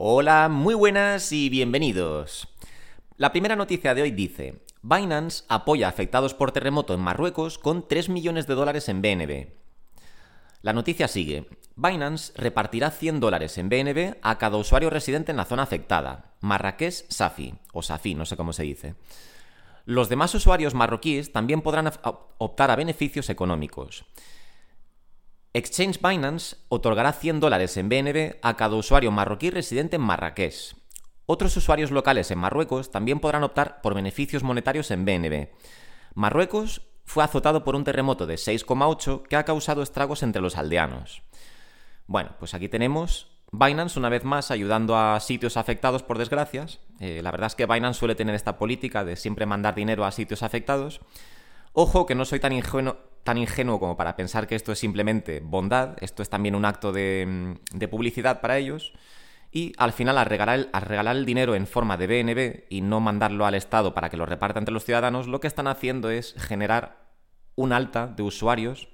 Hola, muy buenas y bienvenidos. La primera noticia de hoy dice, Binance apoya a afectados por terremoto en Marruecos con 3 millones de dólares en BNB. La noticia sigue. Binance repartirá 100 dólares en BNB a cada usuario residente en la zona afectada, Marrakech Safi, o Safi, no sé cómo se dice. Los demás usuarios marroquíes también podrán optar a beneficios económicos. Exchange Binance otorgará 100 dólares en BNB a cada usuario marroquí residente en Marrakech. Otros usuarios locales en Marruecos también podrán optar por beneficios monetarios en BNB. Marruecos fue azotado por un terremoto de 6,8 que ha causado estragos entre los aldeanos. Bueno, pues aquí tenemos Binance una vez más ayudando a sitios afectados por desgracias. Eh, la verdad es que Binance suele tener esta política de siempre mandar dinero a sitios afectados. Ojo que no soy tan ingenuo, tan ingenuo como para pensar que esto es simplemente bondad, esto es también un acto de, publicidad para ellos. Y al final, al regalar, el, al regalar, el, dinero en forma de BNB y no mandarlo al Estado para que lo reparta entre los ciudadanos, lo que están haciendo es generar un alta de usuarios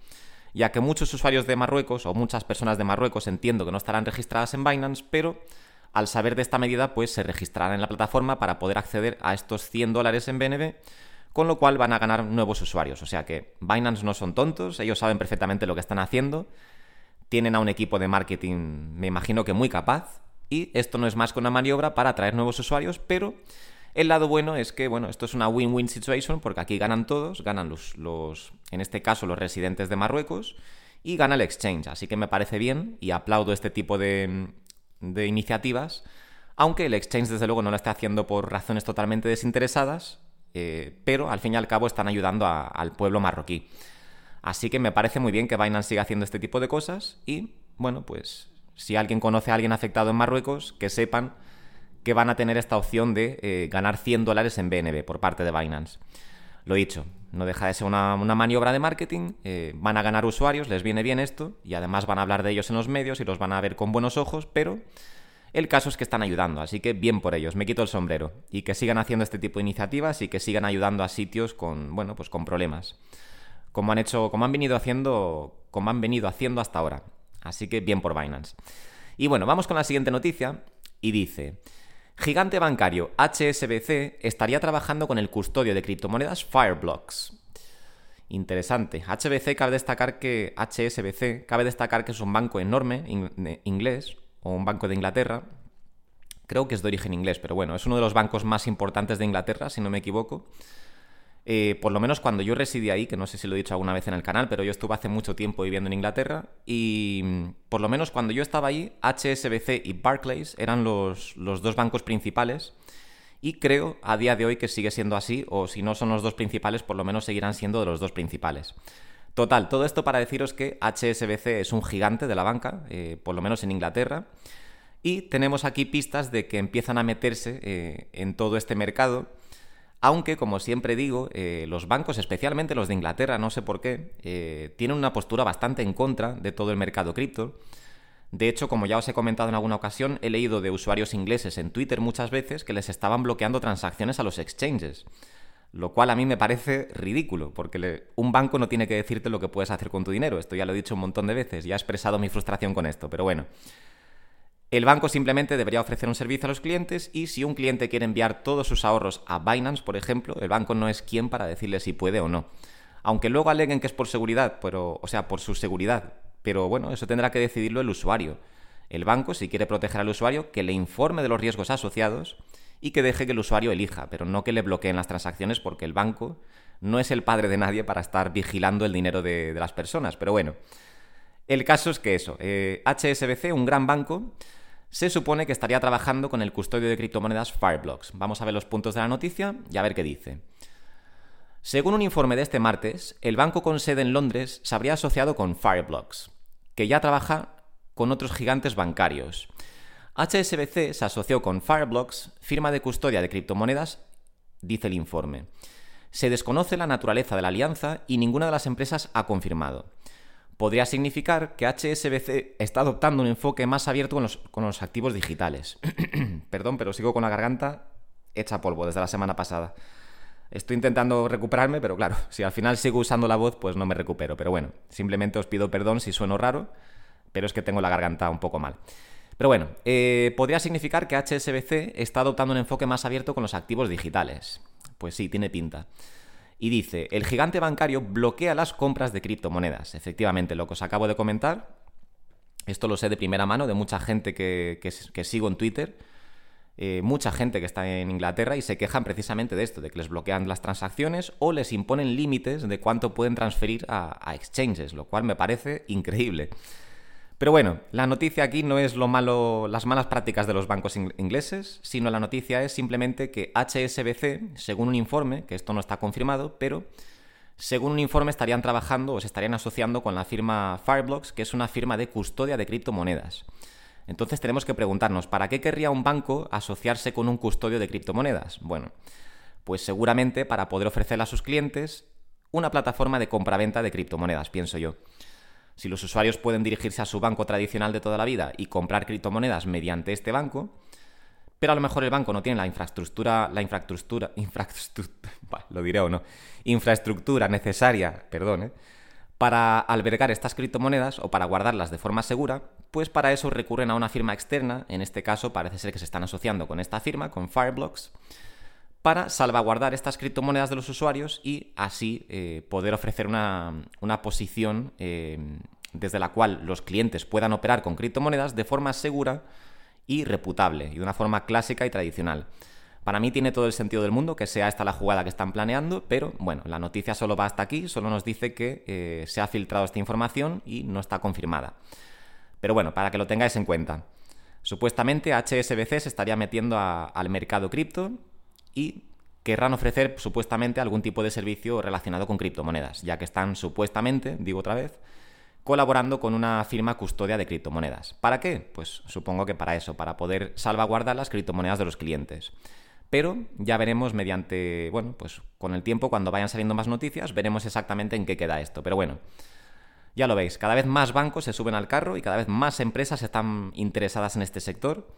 ya que muchos usuarios de Marruecos o muchas personas de Marruecos entiendo que no estarán registradas en Binance, pero al saber de esta medida, pues se registrarán en la plataforma para poder acceder a estos 100 dólares en BNB, con lo cual van a ganar nuevos usuarios. O sea que Binance no son tontos, ellos saben perfectamente lo que están haciendo, tienen a un equipo de marketing, me imagino que muy capaz, y esto no es más que una maniobra para atraer nuevos usuarios, pero el lado bueno es que, bueno, esto es una win-win situation porque aquí ganan todos, ganan los, los, en este caso, los residentes de Marruecos y gana el exchange. Así que me parece bien y aplaudo este tipo de, de iniciativas, aunque el exchange desde luego no lo está haciendo por razones totalmente desinteresadas, eh, pero al fin y al cabo están ayudando al pueblo marroquí. Así que me parece muy bien que Binance siga haciendo este tipo de cosas y, bueno, pues si alguien conoce a alguien afectado en Marruecos, que sepan que van a tener esta opción de eh, ganar 100 dólares en BNB por parte de Binance. Lo dicho, no deja de ser una, maniobra de marketing, eh, van a ganar usuarios, les viene bien esto, y además van a hablar de ellos en los medios y los van a ver con buenos ojos, pero el caso es que están ayudando, así que bien por ellos, me quito el sombrero, y que sigan haciendo este tipo de iniciativas y que sigan ayudando a sitios con, bueno, pues con problemas, como han hecho, como han venido haciendo, como han venido haciendo hasta ahora. Así que bien por Binance. Y bueno, vamos con la siguiente noticia, y dice... Gigante bancario HSBC estaría trabajando con el custodio de criptomonedas Fireblocks. Interesante. HBC cabe destacar que HSBC cabe destacar que es un banco enorme inglés o un banco de Inglaterra. Creo que es de origen inglés, pero bueno, es uno de los bancos más importantes de Inglaterra, si no me equivoco. Eh, por lo menos cuando yo residí ahí, que no sé si lo he dicho alguna vez en el canal, pero yo estuve hace mucho tiempo viviendo en Inglaterra y mm, por lo menos cuando yo estaba ahí, HSBC y Barclays eran los, los dos bancos principales y creo a día de hoy que sigue siendo así, o si no son los dos principales, por lo menos seguirán siendo de los dos principales. Total, todo esto para deciros que HSBC es un gigante de la banca, eh, por lo menos en Inglaterra, y tenemos aquí pistas de que empiezan a meterse eh, en todo este mercado aunque, como siempre digo, eh, los bancos, especialmente los de Inglaterra, no sé por qué, tienen una postura bastante en contra de todo el mercado cripto. De hecho, como ya os he comentado en alguna ocasión, he leído de usuarios ingleses en Twitter muchas veces que les estaban bloqueando transacciones a los exchanges. Lo cual a mí me parece ridículo, porque un banco no tiene que decirte lo que puedes hacer con tu dinero. Esto ya lo he dicho un montón de veces, ya he expresado mi frustración con esto, pero bueno. El banco simplemente debería ofrecer un servicio a los clientes y si un cliente quiere enviar todos sus ahorros a Binance, por ejemplo, el banco no es quien para decirle si puede o no. Aunque luego aleguen que es por seguridad, pero, o sea, por su seguridad. Pero bueno, eso tendrá que decidirlo el usuario. El banco, si quiere proteger al usuario, que le informe de los riesgos asociados y que deje que el usuario elija, pero no que le bloqueen las transacciones porque el banco no es el padre de nadie para estar vigilando el dinero de, las personas. Pero bueno, el caso es que eso, HSBC, eh, un gran banco, se supone que estaría trabajando con el custodio de criptomonedas Fireblocks. Vamos a ver los puntos de la noticia y a ver qué dice. Según un informe de este martes, el banco con sede en Londres se habría asociado con Fireblocks, que ya trabaja con otros gigantes bancarios. HSBC se asoció con Fireblocks, firma de custodia de criptomonedas, dice el informe. Se desconoce la naturaleza de la alianza y ninguna de las empresas ha confirmado podría significar que HSBC está adoptando un enfoque más abierto con los, activos digitales. Perdón, pero sigo con la garganta hecha polvo desde la semana pasada. Estoy intentando recuperarme, pero claro, si al final sigo usando la voz, pues no me recupero. Pero bueno, simplemente os pido perdón si sueno raro, pero es que tengo la garganta un poco mal. Pero bueno, eh, podría significar que HSBC está adoptando un enfoque más abierto con los activos digitales. Pues sí, tiene pinta. Y dice, el gigante bancario bloquea las compras de criptomonedas. Efectivamente, lo que os acabo de comentar, esto lo sé de primera mano de mucha gente que, sigo en Twitter, eh, mucha gente que está en Inglaterra y se quejan precisamente de esto, de que les bloquean las transacciones o les imponen límites de cuánto pueden transferir a exchanges, lo cual me parece increíble. Pero bueno, la noticia aquí no es lo malo, las malas prácticas de los bancos ingleses, sino la noticia es simplemente que HSBC, según un informe, que esto no está confirmado, pero según un informe estarían trabajando o se estarían asociando con la firma Fireblocks, que es una firma de custodia de criptomonedas. Entonces tenemos que preguntarnos, ¿para qué querría un banco asociarse con un custodio de criptomonedas? Bueno, pues seguramente para poder ofrecerle a sus clientes una plataforma de compraventa de criptomonedas, pienso yo. Si los usuarios pueden dirigirse a su banco tradicional de toda la vida y comprar criptomonedas mediante este banco, pero a lo mejor el banco no tiene la infraestructura, la infraestructura, infraestructura lo diré o no, infraestructura necesaria, perdón, ¿eh? para albergar estas criptomonedas o para guardarlas de forma segura, pues para eso recurren a una firma externa, en este caso parece ser que se están asociando con esta firma, con Fireblocks, para salvaguardar estas criptomonedas de los usuarios y así eh, poder ofrecer una, posición eh, desde la cual los clientes puedan operar con criptomonedas de forma segura y reputable y de una forma clásica y tradicional. Para mí tiene todo el sentido del mundo que sea esta la jugada que están planeando, pero bueno, la noticia solo va hasta aquí, solo nos dice que eh, se ha filtrado esta información y no está confirmada. Pero bueno, para que lo tengáis en cuenta. Supuestamente HSBC se estaría metiendo al mercado cripto y querrán ofrecer supuestamente algún tipo de servicio relacionado con criptomonedas, ya que están supuestamente, digo otra vez, colaborando con una firma custodia de criptomonedas. ¿Para qué? Pues supongo que para eso, para poder salvaguardar las criptomonedas de los clientes. Pero ya veremos mediante, bueno, pues con el tiempo, cuando vayan saliendo más noticias, veremos exactamente en qué queda esto. Pero bueno, ya lo veis, cada vez más bancos se suben al carro y cada vez más empresas están interesadas en este sector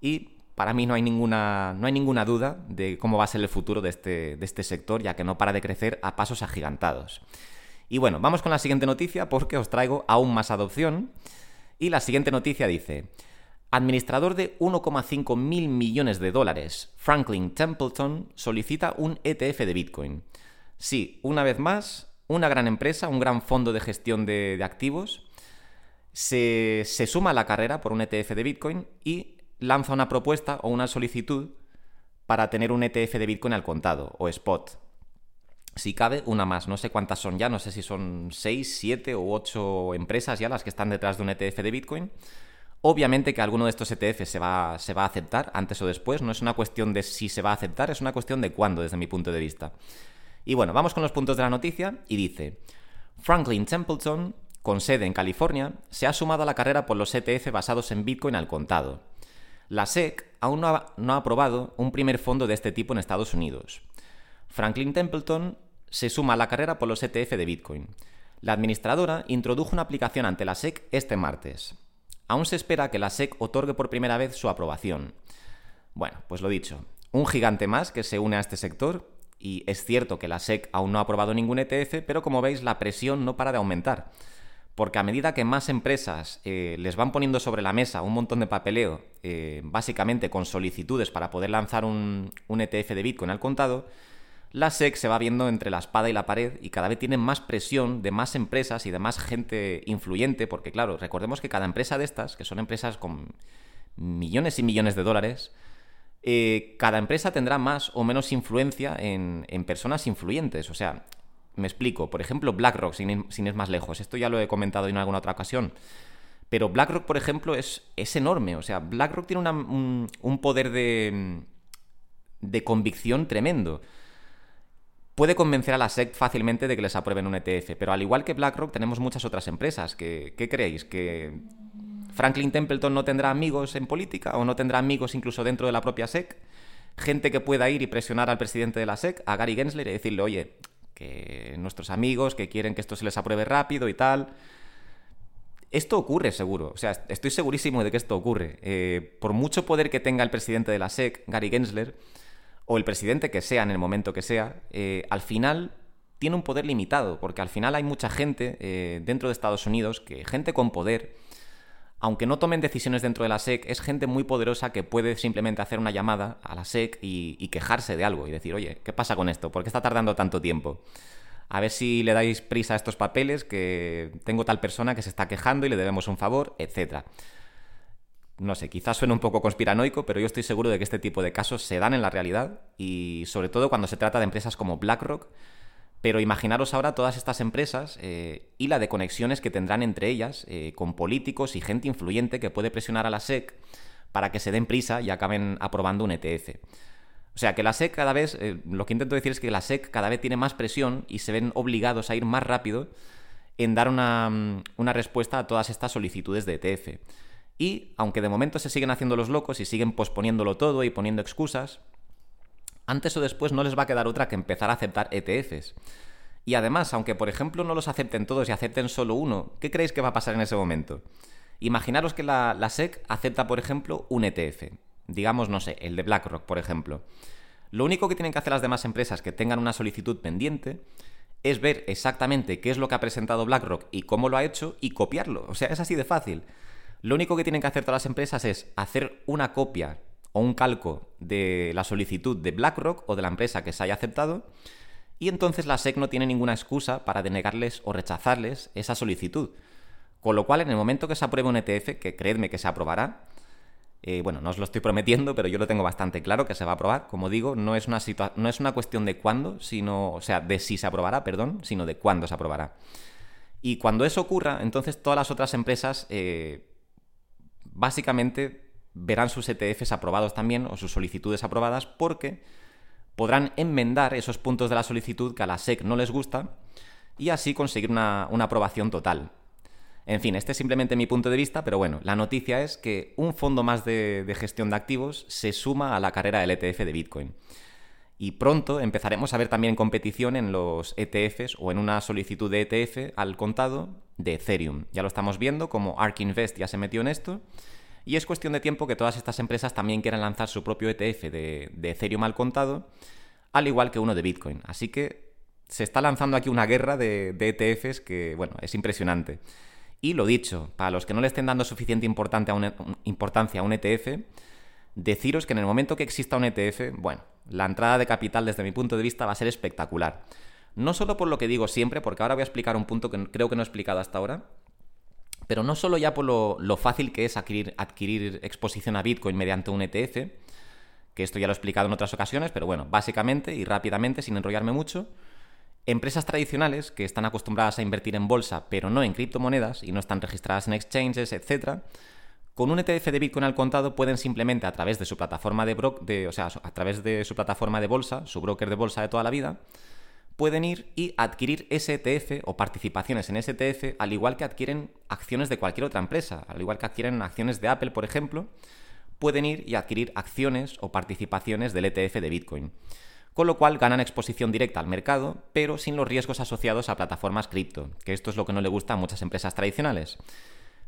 y para mí no hay ninguna, no hay ninguna duda de cómo va a ser el futuro de este, de este sector, ya que no para de crecer a pasos agigantados. Y bueno, vamos con la siguiente noticia porque os traigo aún más adopción. Y la siguiente noticia dice, administrador de 1,5 mil millones de dólares, Franklin Templeton, solicita un ETF de Bitcoin. Sí, una vez más, una gran empresa, un gran fondo de gestión de, activos, se, se, suma a la carrera por un ETF de Bitcoin y lanza una propuesta o una solicitud para tener un ETF de Bitcoin al contado o spot. Si cabe, una más. No sé cuántas son ya, no sé si son 6, 7 u 8 empresas ya las que están detrás de un ETF de Bitcoin. Obviamente que alguno de estos ETF se va, se va a aceptar antes o después. No es una cuestión de si se va a aceptar, es una cuestión de cuándo, desde mi punto de vista. Y bueno, vamos con los puntos de la noticia y dice, Franklin Templeton, con sede en California, se ha sumado a la carrera por los ETF basados en Bitcoin al contado. La SEC aún no ha, aprobado un primer fondo de este tipo en Estados Unidos. Franklin Templeton se suma a la carrera por los ETF de Bitcoin. La administradora introdujo una aplicación ante la SEC este martes. Aún se espera que la SEC otorgue por primera vez su aprobación. Bueno, pues lo dicho, un gigante más que se une a este sector y es cierto que la SEC aún no ha aprobado ningún ETF, pero como veis la presión no para de aumentar porque a medida que más empresas eh, les van poniendo sobre la mesa un montón de papeleo, eh, básicamente con solicitudes para poder lanzar un, ETF de Bitcoin al contado, la SEC se va viendo entre la espada y la pared y cada vez tiene más presión de más empresas y de más gente influyente, porque claro, recordemos que cada empresa de estas, que son empresas con millones y millones de dólares, eh, cada empresa tendrá más o menos influencia en, en, personas influyentes. O sea, me explico. Por ejemplo, BlackRock, sin ir, más lejos. Esto ya lo he comentado en alguna otra ocasión. Pero BlackRock, por ejemplo, es, es enorme. O sea, BlackRock tiene un, poder de, de convicción tremendo. Puede convencer a la SEC fácilmente de que les aprueben un ETF, pero al igual que BlackRock tenemos muchas otras empresas. ¿Qué creéis? ¿Que Franklin Templeton no tendrá amigos en política o no tendrá amigos incluso dentro de la propia SEC? Gente que pueda ir y presionar al presidente de la SEC, a Gary Gensler, y decirle, oye, nuestros amigos que quieren que esto se les apruebe rápido y tal. Esto ocurre seguro, o sea, estoy segurísimo de que esto ocurre. Eh, por mucho poder que tenga el presidente de la SEC, Gary Gensler, o el presidente que sea en el momento que sea, eh, al final tiene un poder limitado, porque al final hay mucha gente eh, dentro de Estados Unidos, que gente con poder, aunque no tomen decisiones dentro de la SEC, es gente muy poderosa que puede simplemente hacer una llamada a la SEC y, quejarse de algo y decir, oye, ¿qué pasa con esto? ¿Por qué está tardando tanto tiempo? A ver si le dais prisa a estos papeles, que tengo tal persona que se está quejando y le debemos un favor, etc. No sé, quizás suene un poco conspiranoico, pero yo estoy seguro de que este tipo de casos se dan en la realidad y sobre todo cuando se trata de empresas como BlackRock, pero imaginaros ahora todas estas empresas eh, y la de conexiones que tendrán entre ellas eh, con políticos y gente influyente que puede presionar a la SEC para que se den prisa y acaben aprobando un ETF. O sea, que la SEC cada vez, eh, lo que intento decir es que la SEC cada vez tiene más presión y se ven obligados a ir más rápido en dar una, mm, una respuesta a todas estas solicitudes de ETF. Y, aunque de momento se siguen haciendo los locos y siguen posponiéndolo todo y poniendo excusas, antes o después no les va a quedar otra que empezar a aceptar ETFs. Y además, aunque por ejemplo no los acepten todos y acepten solo uno, ¿qué creéis que va a pasar en ese momento? Imaginaros que la, SEC acepta, por ejemplo, un ETF. Digamos, no sé, el de BlackRock, por ejemplo. Lo único que tienen que hacer las demás empresas que tengan una solicitud pendiente es ver exactamente qué es lo que ha presentado BlackRock y cómo lo ha hecho y copiarlo. O sea, es así de fácil. Lo único que tienen que hacer todas las empresas es hacer una copia o un calco de la solicitud de BlackRock o de la empresa que se haya aceptado, y entonces la SEC no tiene ninguna excusa para denegarles o rechazarles esa solicitud. Con lo cual, en el momento que se apruebe un ETF, que creedme que se aprobará, eh, bueno, no os lo estoy prometiendo, pero yo lo tengo bastante claro que se va a aprobar. Como digo, no es una, no es una cuestión de cuándo, sino, o sea, de si se aprobará, perdón, sino de cuándo se aprobará. Y cuando eso ocurra, entonces todas las otras empresas, eh, básicamente, verán sus ETFs aprobados también o sus solicitudes aprobadas porque podrán enmendar esos puntos de la solicitud que a la SEC no les gusta y así conseguir una, aprobación total. En fin, este es simplemente mi punto de vista, pero bueno, la noticia es que un fondo más de, de, gestión de activos se suma a la carrera del ETF de Bitcoin. Y pronto empezaremos a ver también competición en los ETFs o en una solicitud de ETF al contado de Ethereum. Ya lo estamos viendo, como ARK Invest ya se metió en esto y es cuestión de tiempo que todas estas empresas también quieran lanzar su propio ETF de, Ethereum al contado, al igual que uno de Bitcoin. Así que se está lanzando aquí una guerra de, ETFs que, bueno, es impresionante. Y lo dicho, para los que no le estén dando suficiente importancia a un ETF, deciros que en el momento que exista un ETF, bueno, la entrada de capital desde mi punto de vista va a ser espectacular. No solo por lo que digo siempre, porque ahora voy a explicar un punto que creo que no he explicado hasta ahora, pero no solo ya por lo, fácil que es adquirir, exposición a Bitcoin mediante un ETF, que esto ya lo he explicado en otras ocasiones, pero bueno, básicamente y rápidamente, sin enrollarme mucho, empresas tradicionales que están acostumbradas a invertir en bolsa, pero no en criptomonedas y no están registradas en exchanges, etc., con un ETF de Bitcoin al contado pueden simplemente a través de su plataforma de, de o sea, a través de su plataforma de bolsa, su broker de bolsa de toda la vida, pueden ir y adquirir STF o participaciones en STF, al igual que adquieren acciones de cualquier otra empresa, al igual que adquieren acciones de Apple, por ejemplo, pueden ir y adquirir acciones o participaciones del ETF de Bitcoin. Con lo cual ganan exposición directa al mercado, pero sin los riesgos asociados a plataformas cripto, que esto es lo que no le gusta a muchas empresas tradicionales.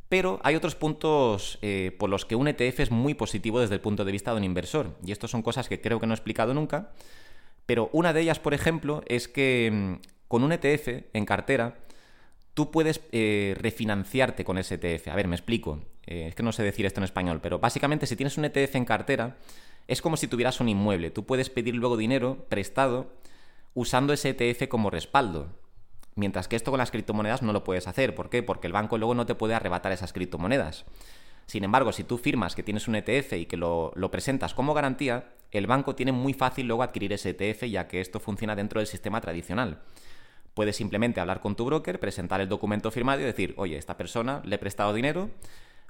Pero hay otros puntos eh, por los que un ETF es muy positivo desde el punto de vista de un inversor, y estos son cosas que creo que no he explicado nunca, pero una de ellas, por ejemplo, es que mm, con un ETF en cartera, tú puedes eh, refinanciarte con ese ETF. A ver, me explico. Eh, es que no sé decir esto en español, pero básicamente si tienes un ETF en cartera, es como si tuvieras un inmueble. Tú puedes pedir luego dinero prestado usando ese ETF como respaldo. Mientras que esto con las criptomonedas no lo puedes hacer. ¿Por qué? Porque el banco luego no te puede arrebatar esas criptomonedas. Sin embargo, si tú firmas que tienes un ETF y que lo, presentas como garantía, el banco tiene muy fácil luego adquirir ese ETF ya que esto funciona dentro del sistema tradicional. Puedes simplemente hablar con tu broker, presentar el documento firmado y decir, oye, esta persona le he prestado dinero,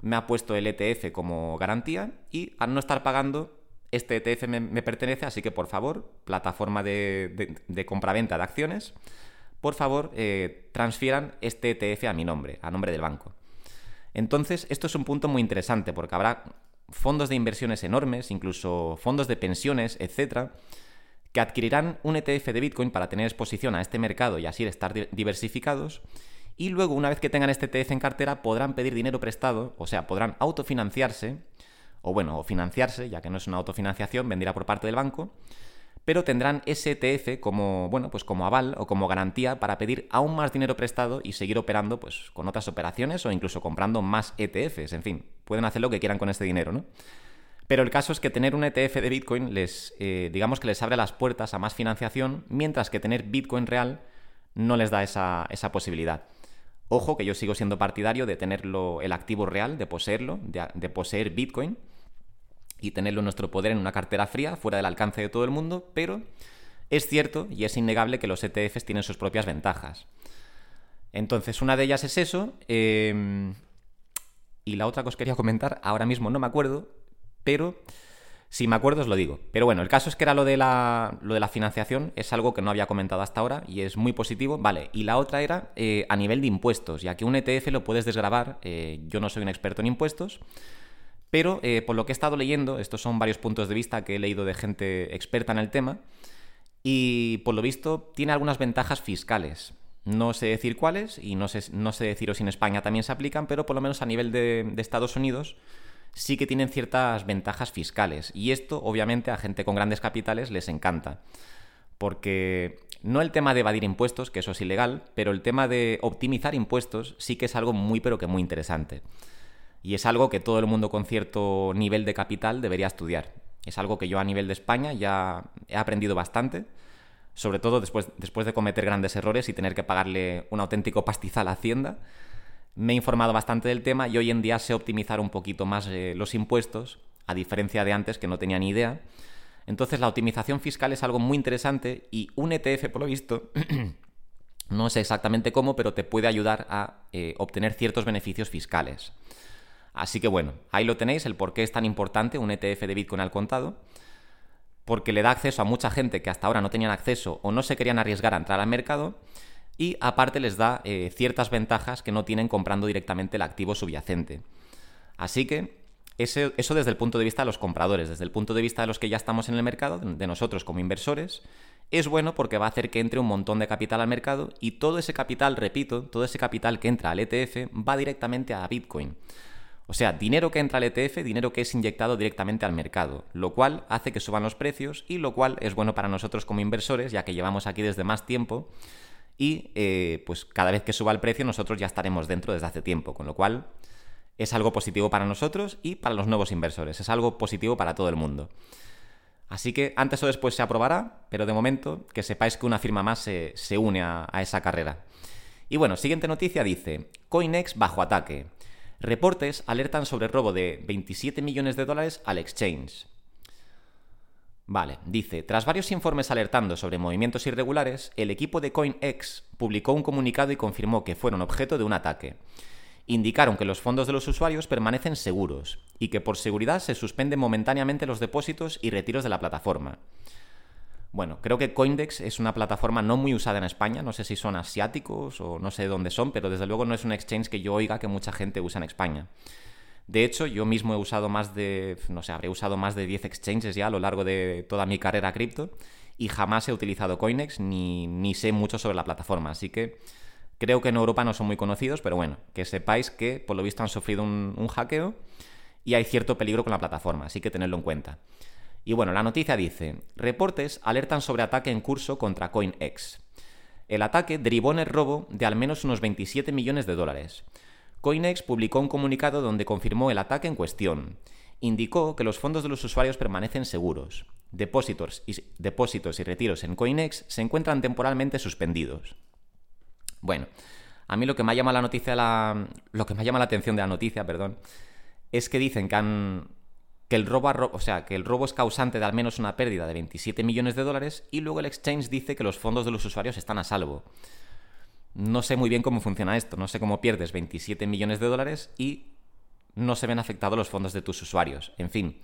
me ha puesto el ETF como garantía y al no estar pagando, este ETF me, pertenece, así que por favor, plataforma de, compraventa de acciones, por favor, eh, transfieran este ETF a mi nombre, a nombre del banco. Entonces, esto es un punto muy interesante porque habrá fondos de inversiones enormes, incluso fondos de pensiones, etcétera, que adquirirán un ETF de Bitcoin para tener exposición a este mercado y así estar diversificados. Y luego, una vez que tengan este ETF en cartera, podrán pedir dinero prestado, o sea, podrán autofinanciarse, o bueno, financiarse, ya que no es una autofinanciación, vendrá por parte del banco, pero tendrán ese ETF como, bueno, pues como aval o como garantía para pedir aún más dinero prestado y seguir operando pues, con otras operaciones o incluso comprando más ETFs. En fin, pueden hacer lo que quieran con este dinero, ¿no? Pero el caso es que tener un ETF de Bitcoin les, eh, digamos que les abre las puertas a más financiación, mientras que tener Bitcoin real no les da esa, posibilidad. Ojo que yo sigo siendo partidario de tenerlo el activo real, de poseerlo, de, poseer Bitcoin y tenerlo en nuestro poder en una cartera fría, fuera del alcance de todo el mundo, pero es cierto y es innegable que los ETFs tienen sus propias ventajas. Entonces, una de ellas es eso. Em, y la otra que os quería comentar, ahora mismo no me acuerdo, pero si me acuerdo os lo digo. Pero bueno, el caso es que era lo de la, lo de la financiación, es algo que no había comentado hasta ahora y es muy positivo. Vale, y la otra era eh, a nivel de impuestos, ya que un ETF lo puedes desgrabar, eh, yo no soy un experto en impuestos, pero eh, por lo que he estado leyendo, estos son varios puntos de vista que he leído de gente experta en el tema, y por lo visto tiene algunas ventajas fiscales. No sé decir cuáles y no sé, no sé deciros si en España también se aplican, pero por lo menos a nivel de, de Estados Unidos sí que tienen ciertas ventajas fiscales. Y esto, obviamente, a gente con grandes capitales les encanta. Porque no el tema de evadir impuestos, que eso es ilegal, pero el tema de optimizar impuestos sí que es algo muy pero que muy interesante. Y es algo que todo el mundo con cierto nivel de capital debería estudiar. Es algo que yo a nivel de España ya he aprendido bastante, sobre todo después, de cometer grandes errores y tener que pagarle un auténtico pastizal a Hacienda me he informado bastante del tema y hoy en día sé optimizar un poquito más eh, los impuestos, a diferencia de antes que no tenía ni idea. Entonces la optimización fiscal es algo muy interesante y un ETF, por lo visto, no sé exactamente cómo, pero te puede ayudar a eh, obtener ciertos beneficios fiscales. Así que bueno, ahí lo tenéis, el por qué es tan importante un ETF de Bitcoin al contado, porque le da acceso a mucha gente que hasta ahora no tenían acceso o no se querían arriesgar a entrar al mercado y aparte les da eh, ciertas ventajas que no tienen comprando directamente el activo subyacente. Así que eso, desde el punto de vista de los compradores, desde el punto de vista de los que ya estamos en el mercado, de nosotros como inversores, es bueno porque va a hacer que entre un montón de capital al mercado y todo ese capital, repito, todo ese capital que entra al ETF va directamente a Bitcoin. O sea, dinero que entra al ETF, dinero que es inyectado directamente al mercado, lo cual hace que suban los precios y lo cual es bueno para nosotros como inversores, ya que llevamos aquí desde más tiempo y eh, pues cada vez que suba el precio nosotros ya estaremos dentro desde hace tiempo, con lo cual es algo positivo para nosotros y para los nuevos inversores, es algo positivo para todo el mundo. Así que antes o después se aprobará, pero de momento que sepáis que una firma más se, une a, a esa carrera. Y bueno, siguiente noticia dice, Coinex bajo ataque. Reportes alertan sobre robo de 27 millones de dólares al exchange. Vale, dice, tras varios informes alertando sobre movimientos irregulares, el equipo de CoinEx publicó un comunicado y confirmó que fueron objeto de un ataque. Indicaron que los fondos de los usuarios permanecen seguros y que por seguridad se suspenden momentáneamente los depósitos y retiros de la plataforma. Bueno, creo que Coindex es una plataforma no muy usada en España, no sé si son asiáticos o no sé dónde son, pero desde luego no es un exchange que yo oiga que mucha gente usa en España. De hecho, yo mismo he usado más de, no sé, habré usado más de 10 exchanges ya a lo largo de toda mi carrera cripto y jamás he utilizado Coinex ni, sé mucho sobre la plataforma. Así que creo que en Europa no son muy conocidos, pero bueno, que sepáis que por lo visto han sufrido un, un hackeo y hay cierto peligro con la plataforma, así que tenedlo en cuenta. Y bueno, la noticia dice, reportes alertan sobre ataque en curso contra CoinEx. El ataque derivó en el robo de al menos unos 27 millones de dólares. Coinex publicó un comunicado donde confirmó el ataque en cuestión. Indicó que los fondos de los usuarios permanecen seguros. Depósitos y, retiros en Coinex se encuentran temporalmente suspendidos. Bueno, a mí lo que me llama la noticia, la, lo que me llama la atención de la noticia, perdón, es que dicen que han, que el robo, o sea, que el robo es causante de al menos una pérdida de 27 millones de dólares y luego el exchange dice que los fondos de los usuarios están a salvo. No sé muy bien cómo funciona esto, no sé cómo pierdes 27 millones de dólares y no se ven afectados los fondos de tus usuarios. En fin,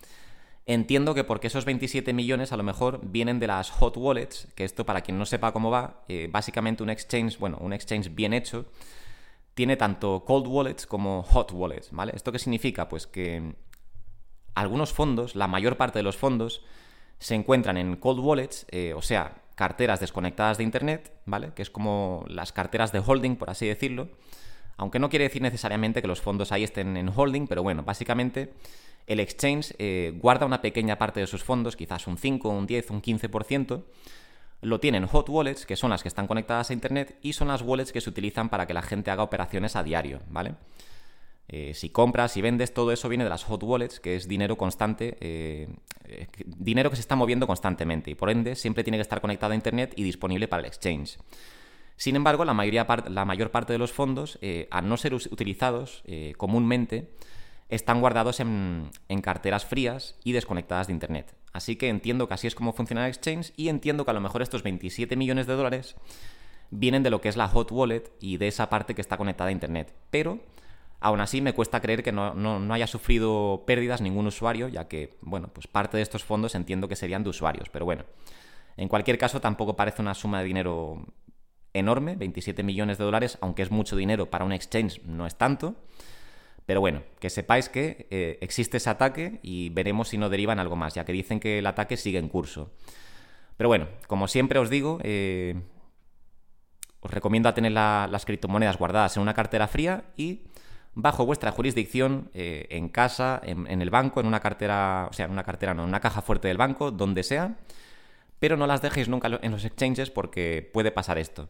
entiendo que porque esos 27 millones a lo mejor vienen de las hot wallets, que esto para quien no sepa cómo va, eh, básicamente un exchange, bueno, un exchange bien hecho, tiene tanto cold wallets como hot wallets, ¿vale? ¿Esto qué significa? Pues que algunos fondos, la mayor parte de los fondos, se encuentran en cold wallets, eh, o sea, carteras desconectadas de Internet, ¿vale? Que es como las carteras de holding, por así decirlo. Aunque no quiere decir necesariamente que los fondos ahí estén en holding, pero bueno, básicamente el exchange eh, guarda una pequeña parte de sus fondos, quizás un 5, un 10, un 15%, lo tienen hot wallets, que son las que están conectadas a Internet, y son las wallets que se utilizan para que la gente haga operaciones a diario, ¿vale? Eh, si compras, si vendes, todo eso viene de las hot wallets, que es dinero constante, eh, dinero que se está moviendo constantemente y por ende siempre tiene que estar conectado a Internet y disponible para el exchange. Sin embargo, la, mayoría, la mayor parte de los fondos, eh, al no ser utilizados eh, comúnmente, están guardados en, carteras frías y desconectadas de Internet. Así que entiendo que así es como funciona el exchange y entiendo que a lo mejor estos 27 millones de dólares vienen de lo que es la hot wallet y de esa parte que está conectada a Internet. Pero aún así me cuesta creer que no, no, haya sufrido pérdidas ningún usuario, ya que, bueno, pues parte de estos fondos entiendo que serían de usuarios. Pero bueno, en cualquier caso tampoco parece una suma de dinero enorme, 27 millones de dólares, aunque es mucho dinero para un exchange, no es tanto. Pero bueno, que sepáis que eh, existe ese ataque y veremos si no derivan algo más, ya que dicen que el ataque sigue en curso. Pero bueno, como siempre os digo, eh, os recomiendo tener las criptomonedas guardadas en una cartera fría y bajo vuestra jurisdicción, eh, en casa, en, el banco, en una cartera, o sea, en una cartera no, en una caja fuerte del banco, donde sea, pero no las dejéis nunca en los exchanges porque puede pasar esto.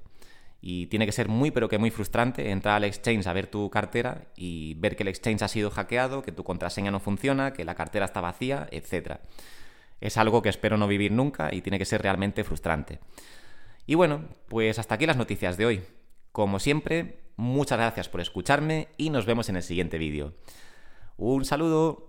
Y tiene que ser muy, pero que muy frustrante entrar al exchange a ver tu cartera y ver que el exchange ha sido hackeado, que tu contraseña no funciona, que la cartera está vacía, etc. Es algo que espero no vivir nunca y tiene que ser realmente frustrante. Y bueno, pues hasta aquí las noticias de hoy. Como siempre, muchas gracias por escucharme y nos vemos en el siguiente vídeo. Un saludo.